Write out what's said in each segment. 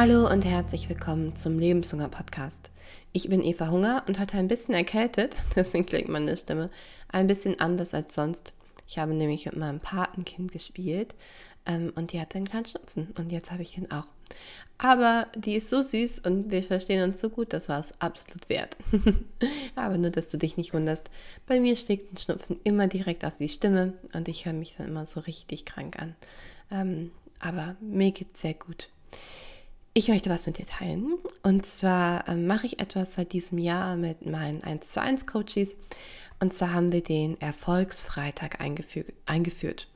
Hallo und herzlich willkommen zum Lebenshunger Podcast. Ich bin Eva Hunger und heute ein bisschen erkältet, deswegen klingt meine Stimme ein bisschen anders als sonst. Ich habe nämlich mit meinem Patenkind gespielt ähm, und die hatte einen kleinen Schnupfen und jetzt habe ich den auch. Aber die ist so süß und wir verstehen uns so gut, das war es absolut wert. Aber nur, dass du dich nicht wunderst, bei mir schlägt ein Schnupfen immer direkt auf die Stimme und ich höre mich dann immer so richtig krank an. Ähm, aber mir geht es sehr gut. Ich möchte was mit dir teilen. Und zwar ähm, mache ich etwas seit diesem Jahr mit meinen 1 zu 1 Coaches. Und zwar haben wir den Erfolgsfreitag eingeführt.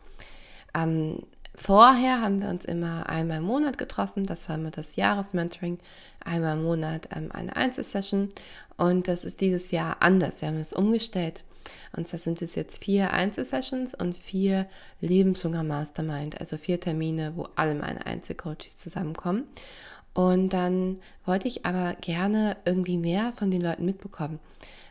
Ähm, vorher haben wir uns immer einmal im Monat getroffen. Das war immer das Jahresmentoring. Einmal im Monat ähm, eine Einzelsession. Und das ist dieses Jahr anders. Wir haben es umgestellt. Und zwar sind es jetzt vier Einzelsessions und vier Lebenshunger Mastermind, also vier Termine, wo alle meine Einzelcoaches zusammenkommen. Und dann wollte ich aber gerne irgendwie mehr von den Leuten mitbekommen,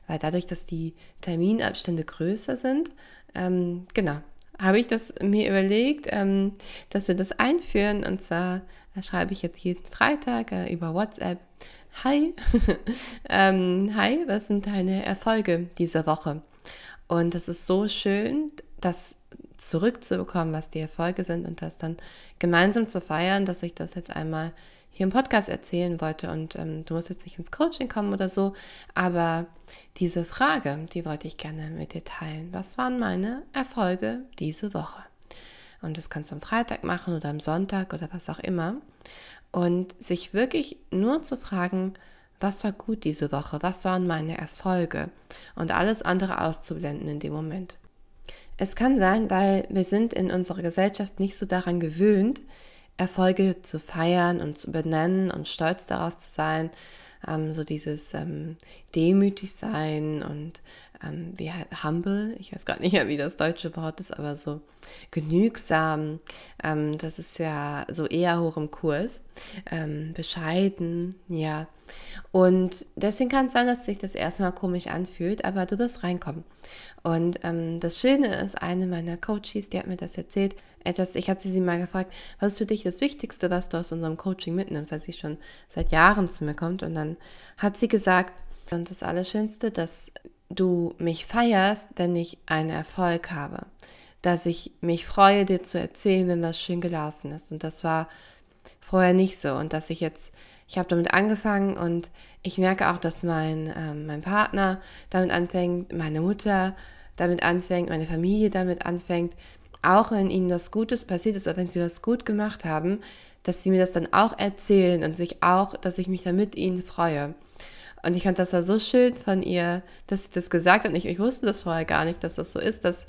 weil dadurch, dass die Terminabstände größer sind, ähm, genau, habe ich das mir überlegt, ähm, dass wir das einführen. Und zwar äh, schreibe ich jetzt jeden Freitag äh, über WhatsApp. Hi, ähm, hi, was sind deine Erfolge dieser Woche? Und es ist so schön, das zurückzubekommen, was die Erfolge sind und das dann gemeinsam zu feiern, dass ich das jetzt einmal hier im Podcast erzählen wollte. Und ähm, du musst jetzt nicht ins Coaching kommen oder so, aber diese Frage, die wollte ich gerne mit dir teilen. Was waren meine Erfolge diese Woche? Und das kannst du am Freitag machen oder am Sonntag oder was auch immer. Und sich wirklich nur zu fragen, was war gut diese Woche, was waren meine Erfolge und alles andere auszublenden in dem Moment. Es kann sein, weil wir sind in unserer Gesellschaft nicht so daran gewöhnt, Erfolge zu feiern und zu benennen und stolz darauf zu sein, ähm, so dieses ähm, demütig sein und ähm, wie humble, ich weiß gar nicht wie das deutsche Wort ist, aber so genügsam, ähm, das ist ja so eher hoch im Kurs, ähm, bescheiden, ja. Und deswegen kann es sein, dass sich das erstmal komisch anfühlt, aber du wirst reinkommen. Und ähm, das Schöne ist, eine meiner Coaches, die hat mir das erzählt, etwas, ich hatte sie mal gefragt, was ist für dich das Wichtigste, was du aus unserem Coaching mitnimmst, als sie schon seit Jahren zu mir kommt. Und dann hat sie gesagt, und das Allerschönste, dass du mich feierst, wenn ich einen Erfolg habe. Dass ich mich freue, dir zu erzählen, wenn was schön gelaufen ist. Und das war vorher nicht so. Und dass ich jetzt, ich habe damit angefangen und ich merke auch, dass mein, äh, mein Partner damit anfängt, meine Mutter damit anfängt, meine Familie damit anfängt, auch wenn ihnen das Gutes passiert ist oder wenn sie was gut gemacht haben, dass sie mir das dann auch erzählen und sich auch, dass ich mich dann mit ihnen freue. Und ich fand das war so schön von ihr, dass sie das gesagt hat. Und ich, ich wusste das vorher gar nicht, dass das so ist, dass,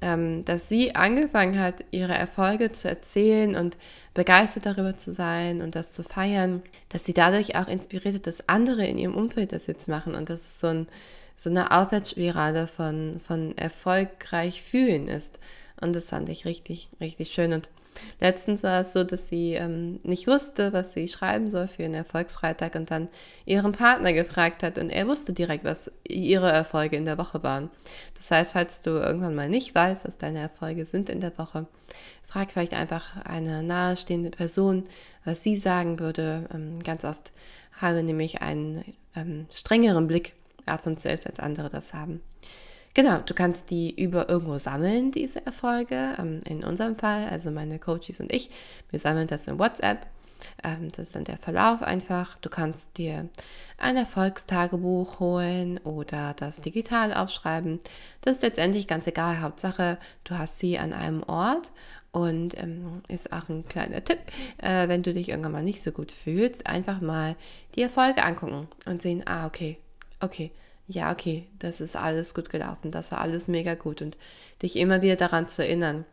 ähm, dass sie angefangen hat, ihre Erfolge zu erzählen und begeistert darüber zu sein und das zu feiern, dass sie dadurch auch inspiriert hat, dass andere in ihrem Umfeld das jetzt machen. Und das ist so, ein, so eine Aufwärtsspirale von, von erfolgreich fühlen ist. Und das fand ich richtig, richtig schön. Und letztens war es so, dass sie ähm, nicht wusste, was sie schreiben soll für ihren Erfolgsfreitag und dann ihren Partner gefragt hat. Und er wusste direkt, was ihre Erfolge in der Woche waren. Das heißt, falls du irgendwann mal nicht weißt, was deine Erfolge sind in der Woche, frag vielleicht einfach eine nahestehende Person, was sie sagen würde. Ähm, ganz oft haben wir nämlich einen ähm, strengeren Blick auf uns selbst, als andere das haben. Genau, du kannst die über irgendwo sammeln, diese Erfolge. Ähm, in unserem Fall, also meine Coaches und ich, wir sammeln das in WhatsApp. Ähm, das ist dann der Verlauf einfach. Du kannst dir ein Erfolgstagebuch holen oder das digital aufschreiben. Das ist letztendlich ganz egal. Hauptsache, du hast sie an einem Ort und ähm, ist auch ein kleiner Tipp, äh, wenn du dich irgendwann mal nicht so gut fühlst, einfach mal die Erfolge angucken und sehen, ah, okay, okay, ja, okay, das ist alles gut gelaufen, das war alles mega gut und dich immer wieder daran zu erinnern.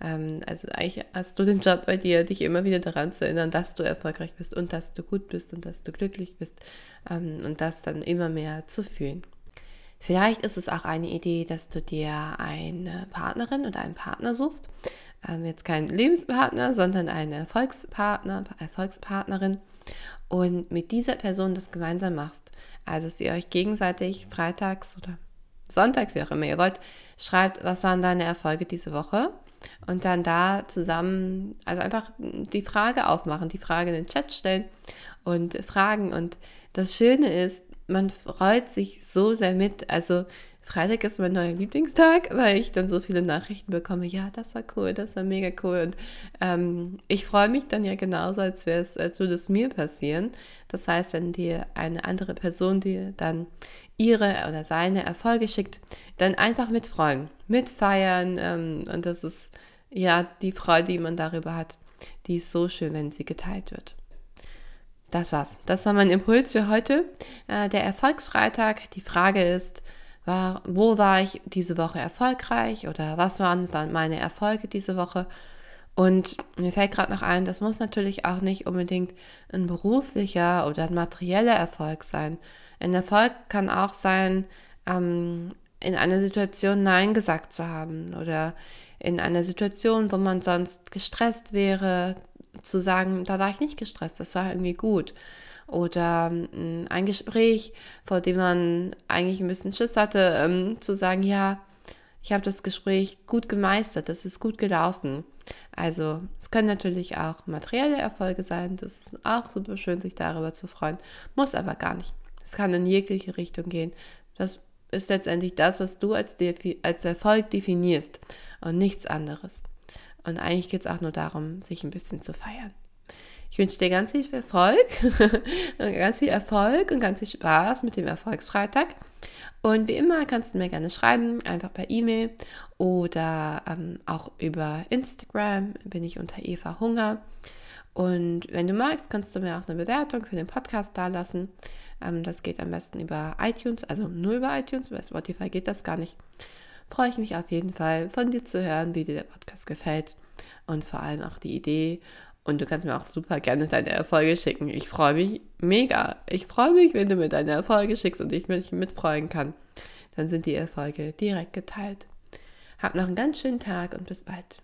Ähm, also eigentlich hast du den Job bei dir, dich immer wieder daran zu erinnern, dass du erfolgreich bist und dass du gut bist und dass du glücklich bist ähm, und das dann immer mehr zu fühlen. Vielleicht ist es auch eine Idee, dass du dir eine Partnerin oder einen Partner suchst. Ähm, jetzt kein Lebenspartner, sondern eine Erfolgspartner, Erfolgspartnerin und mit dieser Person das gemeinsam machst. Also, dass ihr euch gegenseitig freitags oder sonntags, wie auch immer ihr wollt, schreibt, was waren deine Erfolge diese Woche und dann da zusammen, also einfach die Frage aufmachen, die Frage in den Chat stellen und fragen. Und das Schöne ist, man freut sich so sehr mit. Also Freitag ist mein neuer Lieblingstag, weil ich dann so viele Nachrichten bekomme. Ja, das war cool, das war mega cool. Und ähm, ich freue mich dann ja genauso, als als würde es mir passieren. Das heißt, wenn dir eine andere Person dir dann ihre oder seine Erfolge schickt, dann einfach mitfreuen, mitfeiern. Ähm, und das ist ja die Freude, die man darüber hat, die ist so schön, wenn sie geteilt wird. Das war's. Das war mein Impuls für heute. Äh, der Erfolgsfreitag. Die Frage ist, war, wo war ich diese Woche erfolgreich oder was waren meine Erfolge diese Woche? Und mir fällt gerade noch ein, das muss natürlich auch nicht unbedingt ein beruflicher oder ein materieller Erfolg sein. Ein Erfolg kann auch sein, ähm, in einer Situation Nein gesagt zu haben oder in einer Situation, wo man sonst gestresst wäre, zu sagen, da war ich nicht gestresst, das war irgendwie gut. Oder ähm, ein Gespräch, vor dem man eigentlich ein bisschen Schiss hatte, ähm, zu sagen, ja, ich habe das Gespräch gut gemeistert, das ist gut gelaufen. Also es können natürlich auch materielle Erfolge sein, das ist auch super schön, sich darüber zu freuen, muss aber gar nicht. Es kann in jegliche Richtung gehen. Das ist letztendlich das, was du als, als Erfolg definierst und nichts anderes. Und eigentlich geht es auch nur darum, sich ein bisschen zu feiern. Ich wünsche dir ganz viel Erfolg, ganz viel Erfolg und ganz viel Spaß mit dem Erfolgsfreitag. Und wie immer kannst du mir gerne schreiben, einfach per E-Mail oder ähm, auch über Instagram bin ich unter Eva Hunger. Und wenn du magst, kannst du mir auch eine Bewertung für den Podcast dalassen. Ähm, das geht am besten über iTunes, also nur über iTunes, bei Spotify geht das gar nicht. Freue ich mich auf jeden Fall von dir zu hören, wie dir der Podcast gefällt und vor allem auch die Idee und du kannst mir auch super gerne deine Erfolge schicken. Ich freue mich mega. Ich freue mich, wenn du mir deine Erfolge schickst und ich mich mitfreuen kann. Dann sind die Erfolge direkt geteilt. Hab noch einen ganz schönen Tag und bis bald.